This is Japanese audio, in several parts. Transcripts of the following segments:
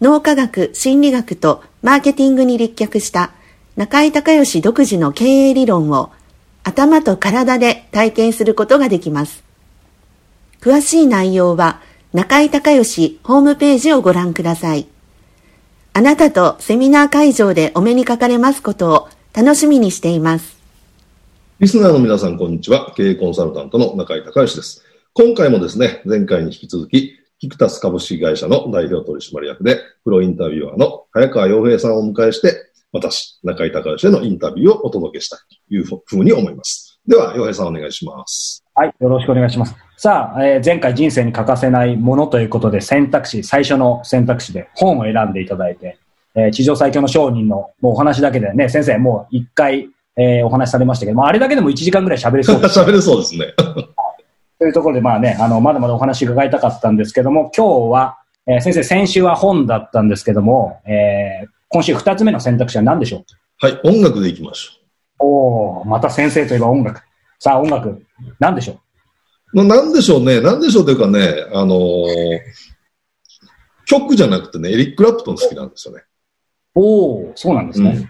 脳科学、心理学とマーケティングに立脚した中井隆義独自の経営理論を頭と体で体験することができます。詳しい内容は中井隆義ホームページをご覧ください。あなたとセミナー会場でお目にかかれますことを楽しみにしています。リスナーの皆さん、こんにちは。経営コンサルタントの中井隆義です。今回もですね、前回に引き続き、キクタス株式会社の代表取締役で、プロインタビュアーの早川洋平さんをお迎えして、私、中井隆義へのインタビューをお届けしたいというふうに思います。では、洋平さんお願いします。はい、よろしくお願いします。さあ、えー、前回人生に欠かせないものということで、選択肢、最初の選択肢で本を選んでいただいて、えー、地上最強の商人のもうお話だけでね、先生、もう一回、えー、お話しされましたけど、まあ、あれだけでも1時間ぐらい喋れそうです。喋れそうですね。というところで、まあね、あの、まだまだお話伺いたかったんですけども、今日は、えー、先生、先週は本だったんですけども、えー、今週二つ目の選択肢は何でしょう？はい、音楽でいきましょう。おまた先生といえば音楽。さあ、音楽、何でしょう？まあ、なんでしょうね？なんでしょうというかね、あのー、曲じゃなくてね、エリック・ラプトン好きなんですよね。おおそうなんですね、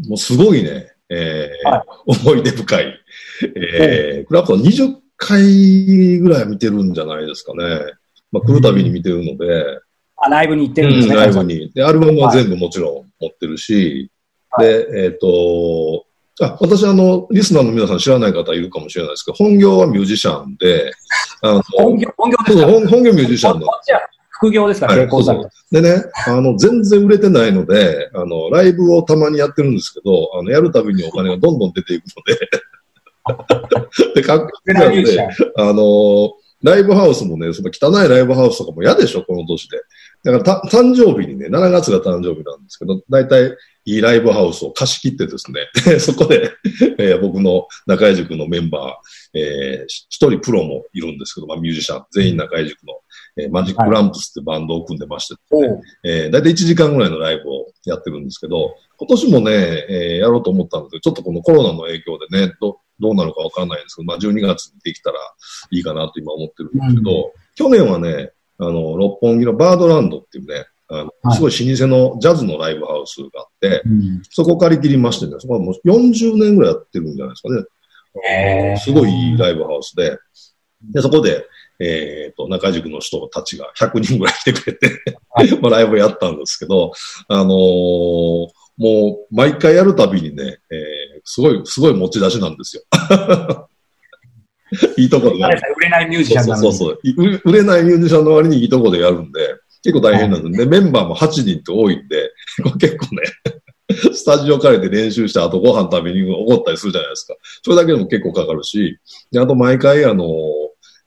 うん。もうすごいね、えー、はい、思い出深い。えー、クラプトン20回ぐらい見てるんじゃないですかね。まあ、来るたびに見てるので。あ、ライブに行ってるんですね。うん、ライブに。で、アルバムは全部もちろん持ってるし、はい、で、えっ、ー、と、あ、私あの、リスナーの皆さん知らない方いるかもしれないですけど、本業はミュージシャンで、あの本業、本業ですか？本本業ミュージシャンの。副業ですか、成功されでね、あの、全然売れてないので、あの、ライブをたまにやってるんですけど、あの、やるたびにお金がどんどん出ていくので で、かっこいいなんで、あの、ライブハウスもね、その汚いライブハウスとかも嫌でしょ、この年で。だからた、誕生日にね、7月が誕生日なんですけど、大体いいライブハウスを貸し切ってですね、そこで、えー、僕の中井塾のメンバー、えー、一人プロもいるんですけど、まあミュージシャン、全員中井塾の、えー、マジックランプスってバンドを組んでまして、ね、はい、えー、大体1時間ぐらいのライブをやってるんですけど、今年もね、えー、やろうと思ったんですけど、ちょっとこのコロナの影響でね、どどうなるかわかんないんですけど、まあ12月にできたらいいかなと今思ってるんですけど、うん、去年はね、あの、六本木のバードランドっていうね、あのすごい老舗のジャズのライブハウスがあって、そこを借り切りましてね、そこはもう40年ぐらいやってるんじゃないですかね。すごいいいライブハウスで、で、そこで、えっ、ー、と、中塾の人たちが100人ぐらい来てくれて まあライブやったんですけど、あのー、もう毎回やるたびにね、えー、すごい、すごい持ち出しなんですよ。いいとこで売れないミュージシャンそうそうそう。売れないミュージシャンの割にいいとこでやるんで、結構大変なんで、はい、メンバーも8人って多いんで、結構ね、スタジオ借りて練習して、あとご飯食べにおごったりするじゃないですか。それだけでも結構かかるし、であと毎回、あの、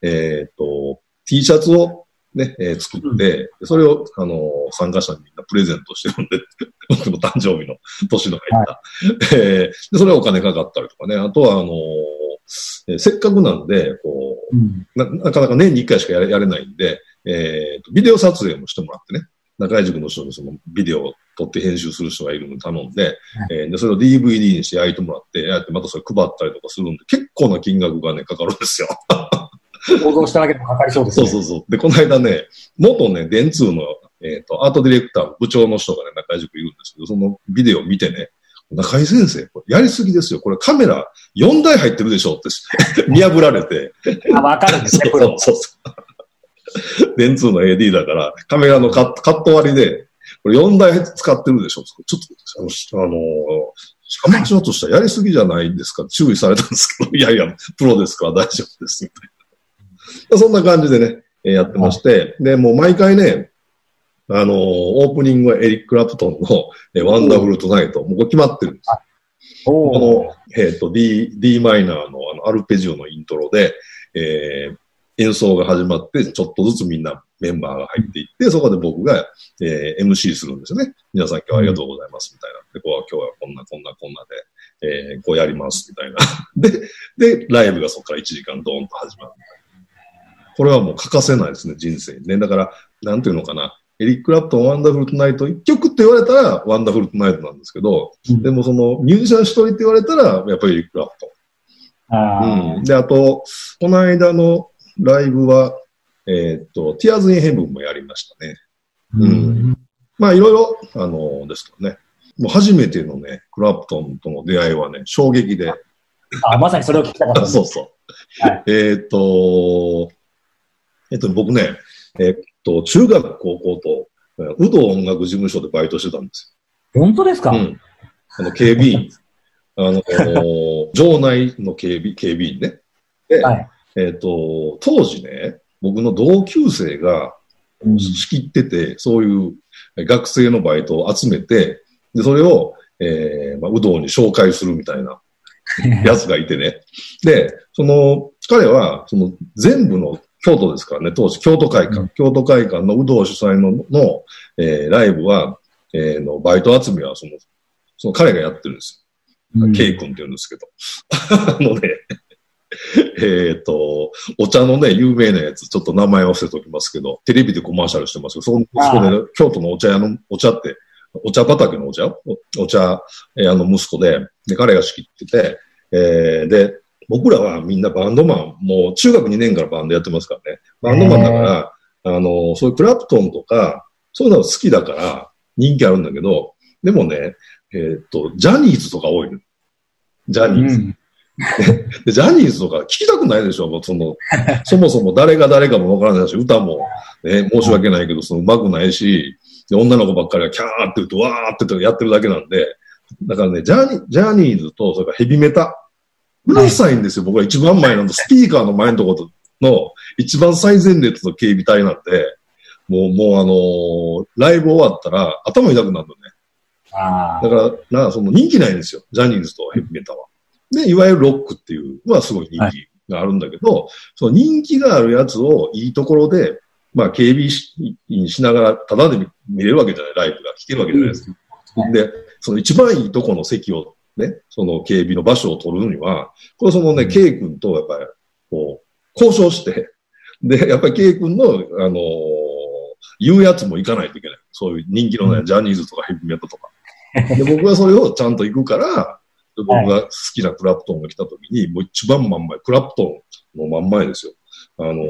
えっ、と、T シャツをね、えー、作って、それを、あの、参加者にみんなプレゼントしてるんで、僕の誕生日の年の入った。はい、えー、で、それはお金かかったりとかね。あとは、あのえー、せっかくなんで、こう、うん、な、なかなか年に1回しかやれやれないんで、えー、ビデオ撮影もしてもらってね。中井塾の人にそのビデオを撮って編集する人がいるのに頼んで、はい、えー、で、それを DVD にして焼いてもらって、やってまたそれ配ったりとかするんで、結構な金額がね、かかるんですよ。想像しただけでもかかりそうですね。そうそうそう。で、この間ね、元ね、電通の、えっ、ー、と、アートディレクター、部長の人がね、中井塾いるんですけど、そのビデオを見てね、中井先生、これやりすぎですよ。これカメラ4台入ってるでしょって 見破られて。あ、わかるんですね、そうそうそう。電通の AD だから、カメラのカッカット割りで、これ4台使ってるでしょちょっと、あの、あのアマチュアとしてはやりすぎじゃないんですか注意されたんですけど、いやいや、プロですから大丈夫です、みたいな。そんな感じでね、えやってまして、で、もう毎回ね、あのー、オープニングはエリック・クラプトンの、え Wonderful Tonight、もう決まってるんです。この、えっ、ー、と、D、D マイナーのあのアルペジオのイントロで、えー、演奏が始まって、ちょっとずつみんなメンバーが入っていって、そこで僕が、えー、MC するんですよね。皆さん今日はありがとうございます、みたいな。で、こう今日はこんな、こんな、こんなで、えー、こうやります、みたいな。で、で、ライブがそこから1時間ドーンと始まる。これはもう欠かせないですね、人生にね。だから、なんていうのかな。エリック・クラプトン、 Wonderful Tonight、一曲って言われたら、 Wonderful Tonight なんですけど、うん、でもその、ミュージシャン一人って言われたら、やっぱりエリック・クラプトン。うん。で、あと、この間のライブは、えー、っと、ティアーズ・イン・ヘブンもやりましたね。うん。うん、まあ、いろいろ、あの、ですけどね。もう初めてのね、クラプトンとの出会いはね、衝撃で。あ、まさにそれを聞きたかった。そうそう。はい、えっと、えっと、僕ね、えっと、中学、高校と、有働音楽事務所でバイトしてたんですよ。本当ですか？うん。あの、警備員。あの、場内の警備、警備員ね。で、はい、えっと、当時ね、僕の同級生が仕切ってて、うん、そういう学生のバイトを集めて、で、それを、えー、まあ、有働に紹介するみたいな やつがいてね。で、その、彼は、その全部の京都ですからね、当時、京都会館、うん、京都会館の有働主催のの、えー、ライブは、えー、のバイト集めはその、その彼がやってるんですよ。うん、ケイ君って言うんですけど。あのね、えっと、お茶のね、有名なやつ、ちょっと名前忘れておきますけど、テレビでコマーシャルしてますけど、そこで、京都のお茶屋の、お茶って、お茶畑のお茶？お茶屋の息子で、で、彼が仕切ってて、えー、で、僕らはみんなバンドマン、もう中学2年からバンドやってますからね。バンドマンだから、あの、そういうクラプトンとか、そういうの好きだから人気あるんだけど、でもね、えー、っと、ジャニーズとか多いの。ジャニーズ。うん で。ジャニーズとか聞きたくないでしょもうその、そもそも誰が誰かもわからないし、歌も、ね、申し訳ないけど、その上手くないし、で女の子ばっかりがキャーって言うと、わーってやってるだけなんで、だからね、ジャニジャニーズと、それからヘビメタ。うるさいんですよ。僕は一番前のスピーカーの前のところの一番最前列の警備隊なんで、もう、もうあのー、ライブ終わったら頭痛くなるのね。だから、な、その人気ないんですよ。ジャニーズとヘビメタは。で、いわゆるロックっていうのはすごい人気があるんだけど、はい、その人気があるやつをいいところで、まあ警備員しながら、ただで見れるわけじゃない、ライブが聞けるわけじゃないですか。うん、で、その一番いいとこの席をね、その警備の場所を取るには、これそのね、K 君とやっぱり、こう、交渉して、で、やっぱり K 君の、あのー、言うやつも行かないといけない。そういう人気のね、ジャニーズとかヘビメタとか。で、僕はそれをちゃんと行くから、僕が好きなクラプトンが来た時に、もう一番真ん前、クラプトンの真ん前ですよ。あの、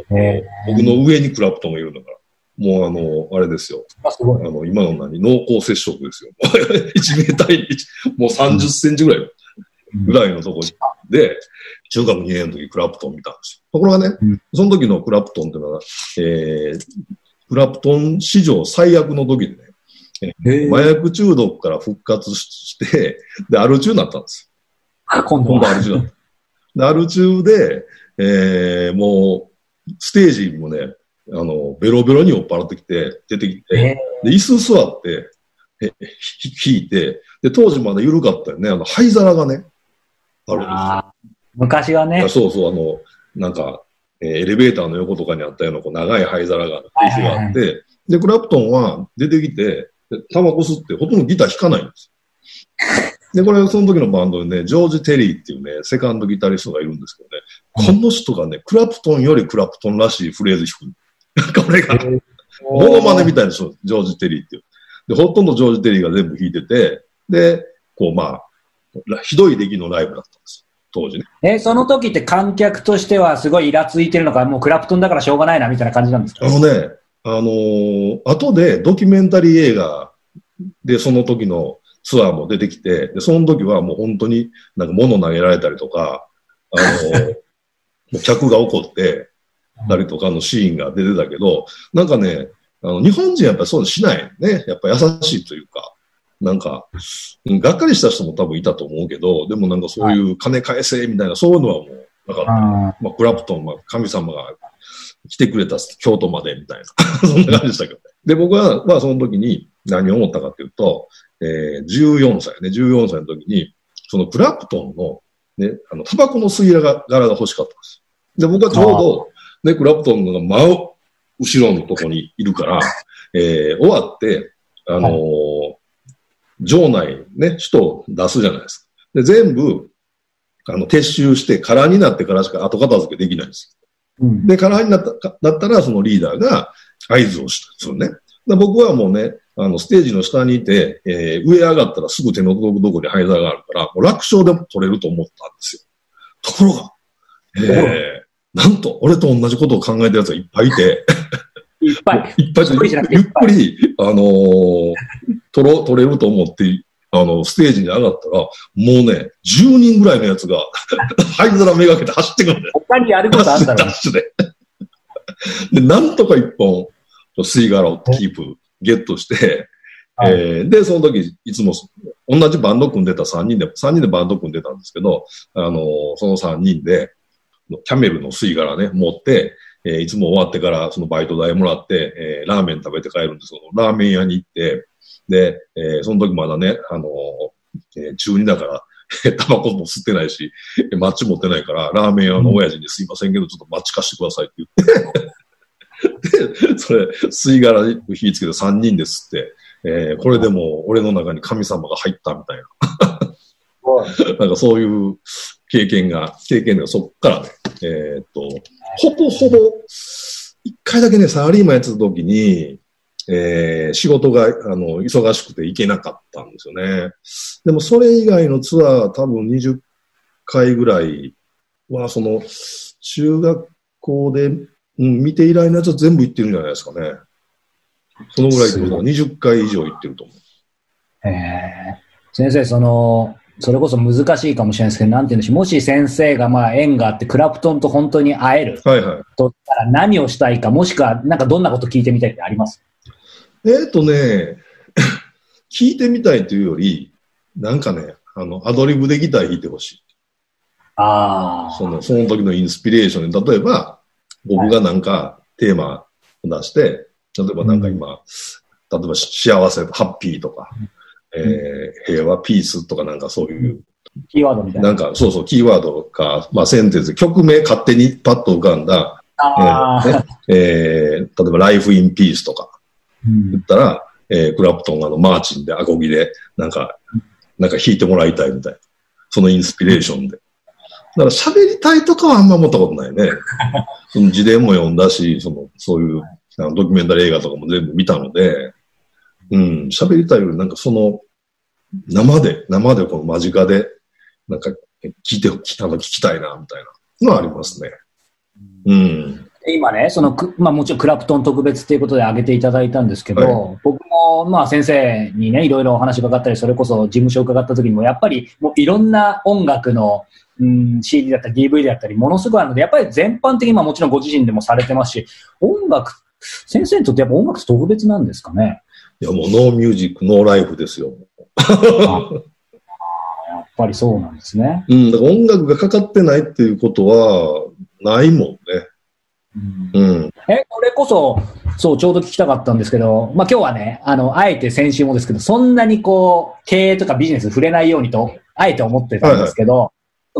僕の上にクラプトンがいるんだから。もうあの、あれですよ。あ、すごい。あの、今の何濃厚接触ですよ。1メーター1、もう30センチぐらい、ぐらいのところで、中学2年の時クラプトン見たんですよ。ところがね、うん、その時のクラプトンっていうのは、えー、クラプトン史上最悪の時でね、麻薬中毒から復活して、で、アル中になったんですよ。今度アル中だった。で、アル中で、えー、もう、ステージもね、あの、ベロベロに酔っ払ってきて、出てきて、で、椅子座って、え、引いて、で、当時まだ緩かったよね。あの、灰皿がね、あるんですよ。昔はね。そうそう、あの、なんか、えー、エレベーターの横とかにあったようなこう長い灰皿が、椅子があって、で、クラプトンは出てきて、タバコ吸ってほとんどギター弾かないんです で、これ、その時のバンドにね、ジョージ・テリーっていうね、セカンドギタリストがいるんですけどね、この人がね、クラプトンよりクラプトンらしいフレーズ弾く。これが、モノマネみたいな人、ジョージ・テリーっていう。で、ほとんどジョージ・テリーが全部弾いてて、で、こう、まあ、ひどい出来のライブだったんです当時ね。えその時って観客としてはすごいイラついてるのか、もうクラプトンだからしょうがないな、みたいな感じなんですか？あのね、あのー、後でドキュメンタリー映画でその時のツアーも出てきて、で、その時はもう本当になんか物投げられたりとか、あのー、客が怒ってたりとかのシーンが出てたけど、なんかね、あの、日本人やっぱりそうしないね。やっぱ優しいというか、なんか、がっかりした人も多分いたと思うけど、でもなんかそういう金返せみたいな、そういうのはもうなかった。まあ、クラプトン、まあ、神様が来てくれた京都までみたいな、そんな感じでしたけどね。で、僕は、まあその時に何を思ったかっていうと、えー、14歳ね、14歳の時に、そのクラプトンの、ね、あの、タバコの吸い殻が柄が欲しかったんです。で、僕はちょうど、ね、クラプトンが真後ろのとこにいるから、えー、終わって、あのーはい、場内ね、人を出すじゃないですか。で、全部、あの、撤収して空になってからしか後片付けできないんです。うん、で、空になっただったら、そのリーダーが合図をするね。僕はもうね、あの、ステージの下にいて、えー、上上がったらすぐ手の届くとこに灰皿があるから、もう楽勝でも取れると思ったんですよ。ところが、えー、なんと、俺と同じことを考えてる奴がいっぱいいて、いっぱい。いっぱいゆっくり、あのー、取ろ、取れると思って、あの、ステージに上がったら、もうね、10人ぐらいのやつが、灰皿めがけて走ってくるんだよ。他にやることあんだろ。ダッシュで。で、なんとか一本、吸い殻をキープ、ゲットして、えー、で、その時、いつも、同じバンド組んでた3人で、3人でバンド組んでたんですけど、あのー、その3人で、キャメルの吸い殻ね、持って、えー、いつも終わってからそのバイト代もらって、えー、ラーメン食べて帰るんですけど、ラーメン屋に行って、で、えー、その時まだね、あのー、えー、中2だから、タバコも吸ってないし、マッチ持ってないから、ラーメン屋の親父にすいませんけど、ちょっとマッチ貸してくださいって言って。で、それ、吸い殻に火つけて3人で吸って、えー、これでも俺の中に神様が入ったみたいな。なんかそういう経験が、経験がそっからね、えー、っと、ほぼほぼ、一回だけね、サラリーマンやってた時に、えー、仕事が、あの、忙しくて行けなかったんですよね。でもそれ以外のツアー多分20回ぐらいは、その、中学校で、うん、見て以来のやつは全部行ってるんじゃないですかね。そのぐらいってことは20回以上行ってると思う。ええー、先生、その、それこそ難しいかもしれないですけど、なんて言うんでしょう。もし先生がまあ縁があってクラプトンと本当に会える。はいはい。とったら何をしたいか、もしくはなんかどんなこと聞いてみたいってあります？えっ、ー、とね、聞いてみたいというより、なんかね、あの、アドリブでギター弾いてほしい。ああ。その、その時のインスピレーションで、例えば、僕がなんかテーマを出して、例えばなんか今、うん、例えば幸せ、ハッピーとか、えー、平和、ピースとかなんかそういう。キーワードみたいな。なんか、そうそう、キーワードか、まあ、センテンス、曲名勝手にパッと浮かんだ、あえーねえー、例えば、ライフインピースとか、言ったら、うん、えー、クラプトンがのマーチンでアコギで、なんか、なんか弾いてもらいたいみたいな。そのインスピレーションで。だから喋りたいとかはあんま思ったことないね。その自伝も読んだし、その、そういう、ドキュメンタリー映画とかも全部見たので、うん、喋りたいより、なんかその、生で、生でこの間近で、なんか聞いて、きたの聞きたいな、みたいなのはありますね。うん。今ね、そのまあもちろんクラプトン特別ということで挙げていただいたんですけど、はい、僕もまあ先生にね、いろいろお話伺ったり、それこそ事務所伺った時にも、やっぱりもういろんな音楽の、うん、CD だったり DVD だったり、ものすごいあるので、やっぱり全般的にまあもちろんご自身でもされてますし、音楽、先生にとってやっぱ音楽特別なんですかね？いやもうノーミュージック、ノーライフですよ。やっぱりそうなんですね。うん、だから音楽がかかってないっていうことはないもんね。うん。うん、え、これこそ、そう、ちょうど聞きたかったんですけど、まあ今日はね、あの、あえて先週もですけど、そんなにこう、経営とかビジネス触れないようにと、あえて思ってたんですけど、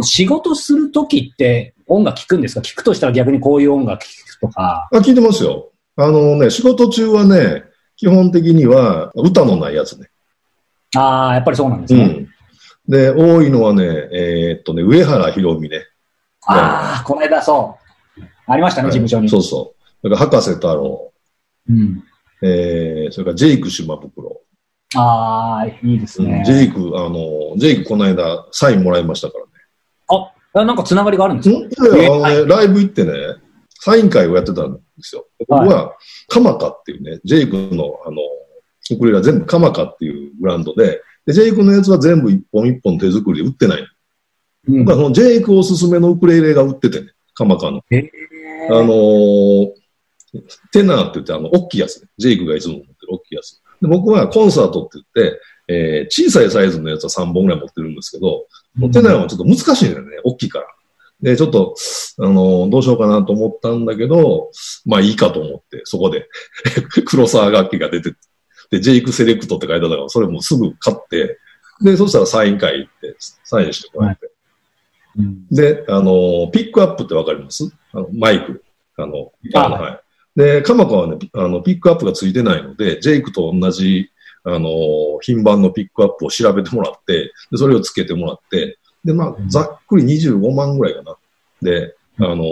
仕事するときって音楽聴くんですか？聞くとしたら逆にこういう音楽聴くとか。あ、聞いてますよ。あのね、仕事中はね、基本的には歌のないやつね。ああ、やっぱりそうなんですね。うん。で、多いのはね、えーっとね、上原ひろみね。ああ、この間そう。ありましたね、はい事務所に。そうそう。それから博士太郎、うん。えー、それからジェイク島袋。ああ、いいですね。ジェイク、あの、ジェイクこの間サインもらいましたからね。あ、なんかつながりがあるんですか？んいやいやあのね、ライブ行ってね、サイン会をやってたんですよ。僕は、カマカっていうね、ジェイクの、あの、ウクレレは全部カマカっていうブランドで、でジェイクのやつは全部一本一本手作りで売ってない。うん僕はそのジェイクおすすめのウクレレが売っててね、カマカの。あのーテナーって言って、あの、大きいやつね。ジェイクがいつも持ってる大きいやつ。で僕はコンサートって言って、えー小さいサイズのやつは3本ぐらい持ってるんですけど、テナーはちょっと難しいんだよね、大きいから。で、ちょっと、あのーどうしようかなと思ったんだけど、まあいいかと思って、そこで、黒沢楽器が出て、で、ジェイクセレクトって書いてあったから、それもすぐ買って、で、そしたらサイン会行って、サインしてもらって。うんで、あの、ピックアップってわかります？あのマイク。あの、あのはい。で、カマカはね、ピあの、ピックアップがついてないので、ジェイクと同じ、あの、品番のピックアップを調べてもらって、で、それをつけてもらって、で、まあう、んざっくり25万ぐらいかな。で、あの、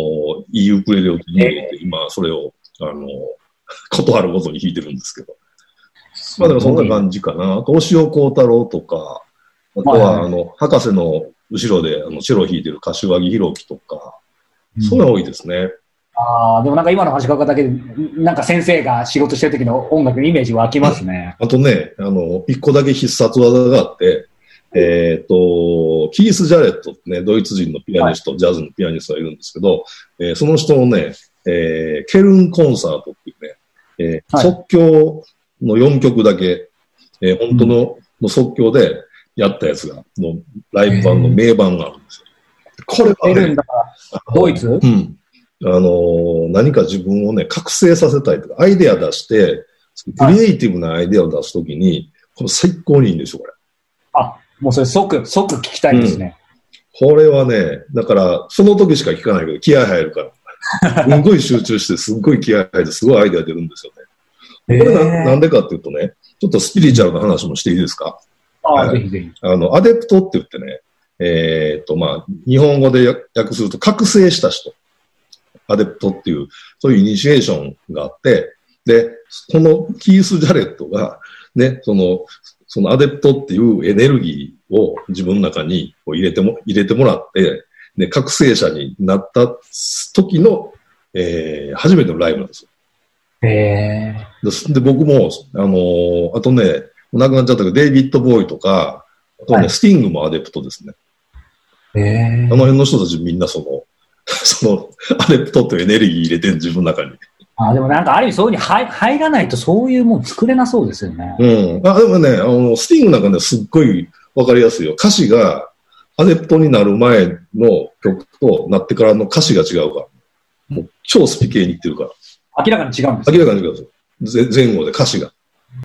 いいウクレレを手に入れて、今、それを、あの、ことあるごとに弾いてるんですけど。まあ、でもそんな感じかな。あと、押尾幸太郎とか、あとはあの、博士の後ろで、あの、チェロ弾いてる柏木弘樹とか、うんそういうのが多いですね。ああ、でもなんか今の話し方だけで、なんか先生が仕事してる時の音楽のイメージ湧きますね。あとね、あの、一個だけ必殺技があって、えっ、と、キース・ジャレットってね、ドイツ人のピアニスト、ジャズのピアニストがいるんですけど、えーその人のね、えーケルンコンサートっていうね、えーはい。即興の4曲だけ、えー本当の,、の即興でやったやつが、のライブ版の名版があるんですよ。これはねドイツ？うん。あのー何か自分をね、覚醒させたいとか、アイデア出して、クリエイティブなアイデアを出すときに、これ最高にいいんですよ、これ。あ、もうそれ即、即聞きたいですね。これはね、だから、その時しか聞かないけど、気合入るから。すんごい集中して、すっごい気合入って、すごいアイデア出るんですよね。これななんでかっていうとね、ちょっとスピリチュアルな話もしていいですか？ああ、はいぜひぜひ。あの、アデプトって言ってね、えーっと、まあ、日本語で訳すると、覚醒した人。アデプトっていう、そういうイニシエーションがあって、で、このキース・ジャレットが、ね、その、そのアデプトっていうエネルギーを自分の中に入れても、入れてもらって、で、覚醒者になった時の、えー、初めてのライブなんですよ。へえ。でで、僕も、あのーあとね、亡くなっちゃったけど、デイビッド・ボーイとか、あとね、はいスティングもアデプトですね。へえあの辺の人たちみんなその、その、アデプトってエネルギー入れてん自分の中に。あでもなんかある意味そういうふうに入入らないとそういうもん作れなそうですよね。うん。あ、でもね、あの、スティングなんかね、すっごいわかりやすいよ。歌詞が、アデプトになる前の曲となってからの歌詞が違うから。もう超スピ系にいってるから。明らかに違うんです明らかに違うんですよ。ぜ前後で歌詞が。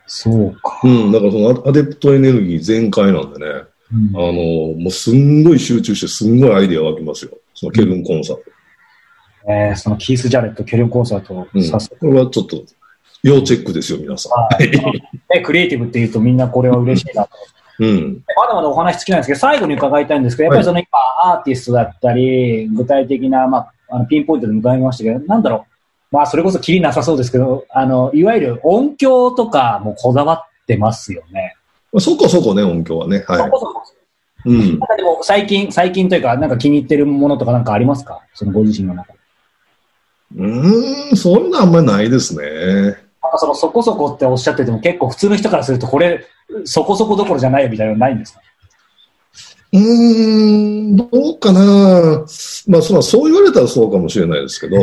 そうか。うん。だからそのアデプトエネルギー全開なんでね。うんあの、もうすんごい集中して、すんごいアイデア湧きますよ。そのケルンコンサート。えーそのキース・ジャレット、ケルンコンサートをうん。早速、これはちょっと、要チェックですよ、皆さん。はい ねクリエイティブっていうとみんなこれは嬉しいなと。うん。まだまだお話尽きないんですけど、最後に伺いたいんですけど、やっぱりその今、アーティストだったり、具体的な、まあ、あのピンポイントで伺いましたけど、なんだろう、まあ、それこそきりなさそうですけど、あの、いわゆる音響とかもこだわってますよね。まあそこそこね、音響はね。はい。そこそこうん。でも最近、最近というか、なんか気に入ってるものとかなんかありますか？そのご自身の中で。うーん、そういうのはあんまりないですね。なんかそのそこそこっておっしゃってても結構普通の人からするとこれ、そこそこどころじゃないよみたいなのないんですか？うーん、どうかな。まあ、そうそう言われたらそうかもしれないですけど、あ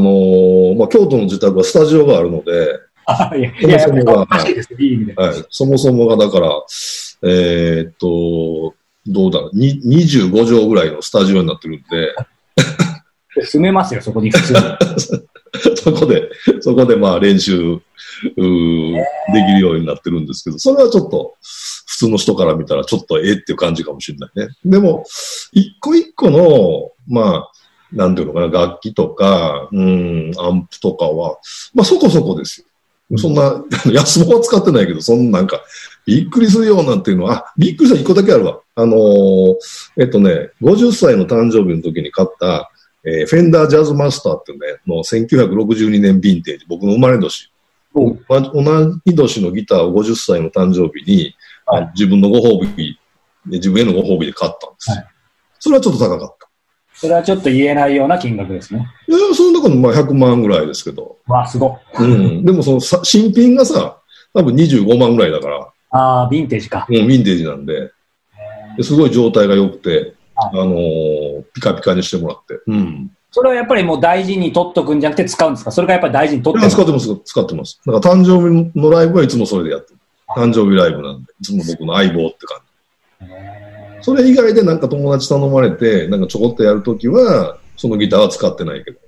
のーまあ、京都の自宅はスタジオがあるので、あいや、いや、やっぱりおかしいそもそもがだから、えーっと、どうだろう、に25畳ぐらいのスタジオになってるんで、住めますよ、そこに普通に。そこで、そこでまあ練習、うーできるようになってるんですけど、それはちょっと、普通の人から見たらちょっとええっていう感じかもしれないね。でも、一個一個の、まあ、なんていうのかな、楽器とか、うん、アンプとかは、まあそこそこですよ。そんな、安物は使ってないけど、そんななんか、びっくりするようなんていうのは、あ、びっくりした一個だけあるわ。あのーえっとね、50歳の誕生日の時に買った、えーフェンダージャズマスターっていうね、の1962年ヴィンテージ、僕の生まれ年。同じ年のギターを50歳の誕生日に、はいあ自分のご褒美、自分へのご褒美で買ったんですよ。はいそれはちょっと高かった。それはちょっと言えないような金額ですね。いや、その中のまあ100万ぐらいですけど。わあ、すごい。うん。でもそのさ新品がさ、多分25万ぐらいだから、ああ、ヴィンテージか。もうヴィンテージなんで、ですごい状態が良くて、はあのーピカピカにしてもらって。うん。それはやっぱりもう大事に取っとくんじゃなくて使うんですか？それがやっぱり大事に取いってるや使ってます、使ってます。だから誕生日のライブはいつもそれでやってる。誕生日ライブなんで、いつも僕の相棒って感じ。それ以外でなんか友達頼まれて、なんかちょこっとやるときは、そのギターは使ってないけど。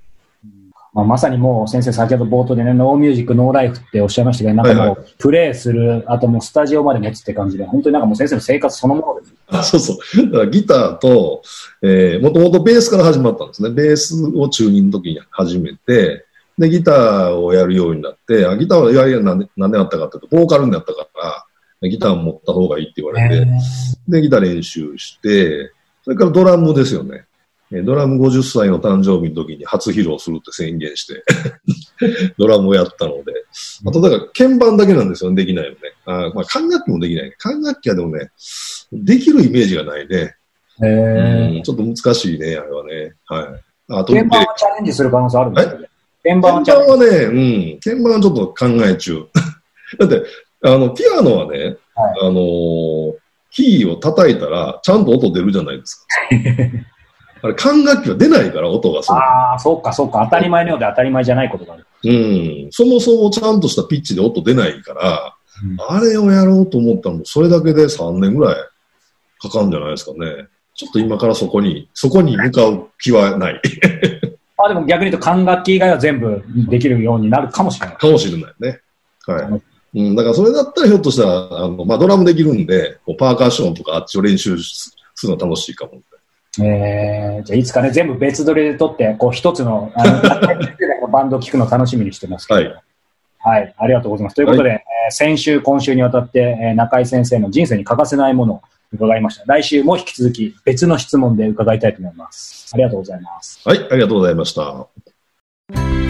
まあ、まさにもう先生先ほど冒頭でね、 No Music, No Life っておっしゃいましたけど、なんかもう、プレイする、あともうスタジオまで持つって感じで、本当になんかもう先生の生活そのものです。あそうそう。だからギターと、えー、もともとベースから始まったんですね。ベースを中2の時に始めて、で、ギターをやるようになって、あギターはいやいやなんで、なんでやったかっていうと、ボーカルになったから、ギター持った方がいいって言われて、で、ギター練習して、それからドラムですよね。えードラム50歳の誕生日の時に初披露するって宣言して、ドラムをやったので、あとだから鍵盤だけなんですよね、できないよね。あまあ、管楽器もできない。管楽器はでもね、できるイメージがないね。へーうんちょっと難しいね、あれはね。はい。あと、鍵盤はチャレンジする可能性あるんですか？ね鍵盤は鍵盤はね、うん、鍵盤はちょっと考え中。だって、あの、ピアノはね、はいあのーキーを叩いたら、ちゃんと音出るじゃないですか。あれ、管楽器は出ないから、音がそ。ああ、そうか、そうか。当たり前のようで当たり前じゃないことがある。うん。そもそもちゃんとしたピッチで音出ないから、うんあれをやろうと思ったらもうそれだけで3年ぐらいかかるんじゃないですかね。ちょっと今からそこに、そこに向かう気はない。あでも逆に言うと管楽器以外は全部できるようになるかもしれない。かもしれないね。はい。うん、だからそれだったらひょっとしたら、あの、まあ、ドラムできるんで、こうパーカッションとかあっちを練習すするの楽しいかも。えー、じゃあいつかね、全部別撮りで撮って、こう一つの、あのバンドを聴くの楽しみにしてますけど。はいはい。ありがとうございます。ということで、えー先週、今週にわたって、えー中井先生の人生に欠かせないものを伺いました。来週も引き続き別の質問で伺いたいと思います。ありがとうございます。はい、ありがとうございました。